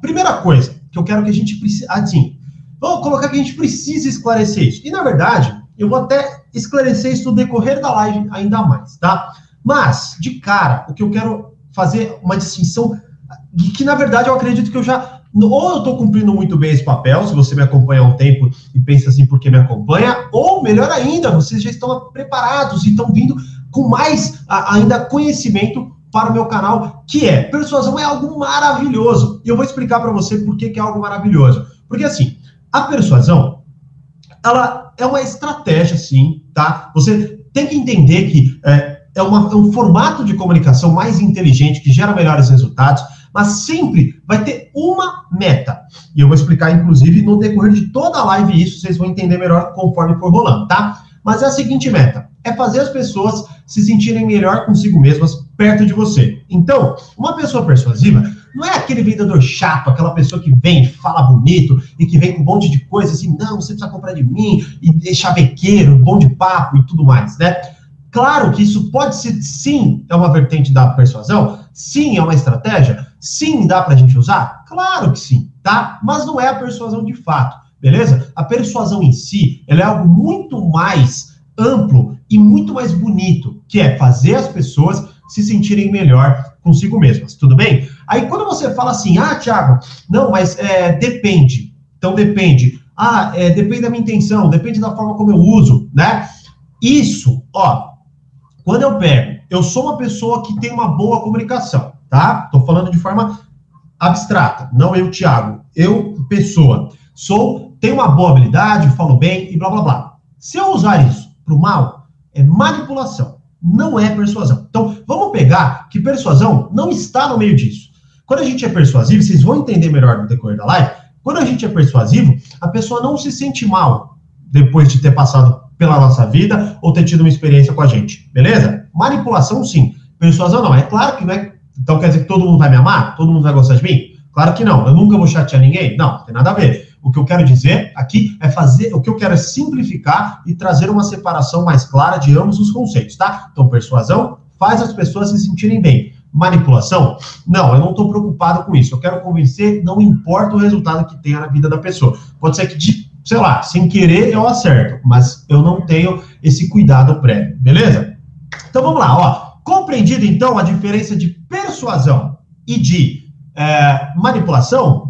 primeira coisa que eu quero que a gente precise, assim, vamos colocar que a gente precisa esclarecer isso. E na verdade, eu vou até esclarecer isso no decorrer da live ainda mais, tá? Mas, de cara, o que eu quero fazer uma distinção que na verdade eu acredito que eu já ou eu estou cumprindo muito bem esse papel, se você me acompanha há um tempo e pensa assim porque me acompanha, ou melhor ainda, vocês já estão preparados e estão vindo com mais ainda conhecimento para o meu canal, que é persuasão é algo maravilhoso. E eu vou explicar para você por que, que é algo maravilhoso. Porque assim, a persuasão, ela é uma estratégia, sim, tá? Você tem que entender que é, é, uma, é um formato de comunicação mais inteligente que gera melhores resultados mas sempre vai ter uma meta. E eu vou explicar, inclusive, no decorrer de toda a live isso, vocês vão entender melhor conforme for rolando, tá? Mas é a seguinte meta: é fazer as pessoas se sentirem melhor consigo mesmas perto de você. Então, uma pessoa persuasiva não é aquele vendedor chato, aquela pessoa que vem, fala bonito e que vem com um monte de coisa assim, não, você precisa comprar de mim, e é chavequeiro, bom de papo e tudo mais, né? Claro que isso pode ser, sim, é uma vertente da persuasão, sim, é uma estratégia, sim, dá para a gente usar? Claro que sim, tá? Mas não é a persuasão de fato, beleza? A persuasão em si, ela é algo muito mais amplo e muito mais bonito, que é fazer as pessoas se sentirem melhor consigo mesmas, tudo bem? Aí quando você fala assim, ah, Thiago, não, mas é, depende. Então depende. Ah, é, depende da minha intenção, depende da forma como eu uso, né? Isso, ó, quando eu pego, eu sou uma pessoa que tem uma boa comunicação, tá? Tô falando de forma abstrata, não eu, Thiago. Eu, pessoa, sou, tenho uma boa habilidade, falo bem e blá blá blá. Se eu usar isso para o mal, é manipulação, não é persuasão. Então, vamos pegar que persuasão não está no meio disso. Quando a gente é persuasivo, vocês vão entender melhor no decorrer da live. Quando a gente é persuasivo, a pessoa não se sente mal depois de ter passado pela nossa vida ou ter tido uma experiência com a gente, beleza? Manipulação, sim. Persuasão, não. É claro que não é. Então quer dizer que todo mundo vai me amar? Todo mundo vai gostar de mim? Claro que não. Eu nunca vou chatear ninguém? Não, tem nada a ver. O que eu quero dizer aqui é fazer, o que eu quero é simplificar e trazer uma separação mais clara de ambos os conceitos, tá? Então, persuasão faz as pessoas se sentirem bem. Manipulação? Não, eu não estou preocupado com isso. Eu quero convencer, não importa o resultado que tenha na vida da pessoa. Pode ser que de sei lá, sem querer eu acerto, mas eu não tenho esse cuidado prévio, beleza? Então vamos lá, ó. Compreendido então a diferença de persuasão e de é, manipulação,